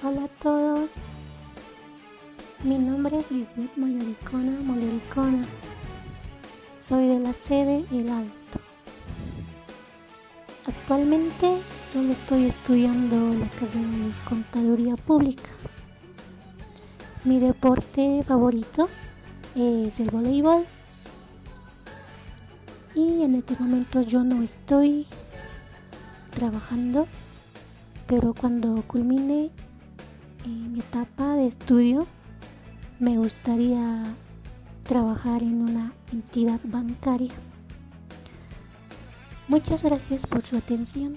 Hola a todos, mi nombre es Lisbeth Molericona Molericona, soy de la sede El Alto. Actualmente solo estoy estudiando la carrera de Contaduría Pública. Mi deporte favorito es el voleibol y en este momento yo no estoy trabajando, pero cuando culmine mi etapa de estudio me gustaría trabajar en una entidad bancaria. Muchas gracias por su atención.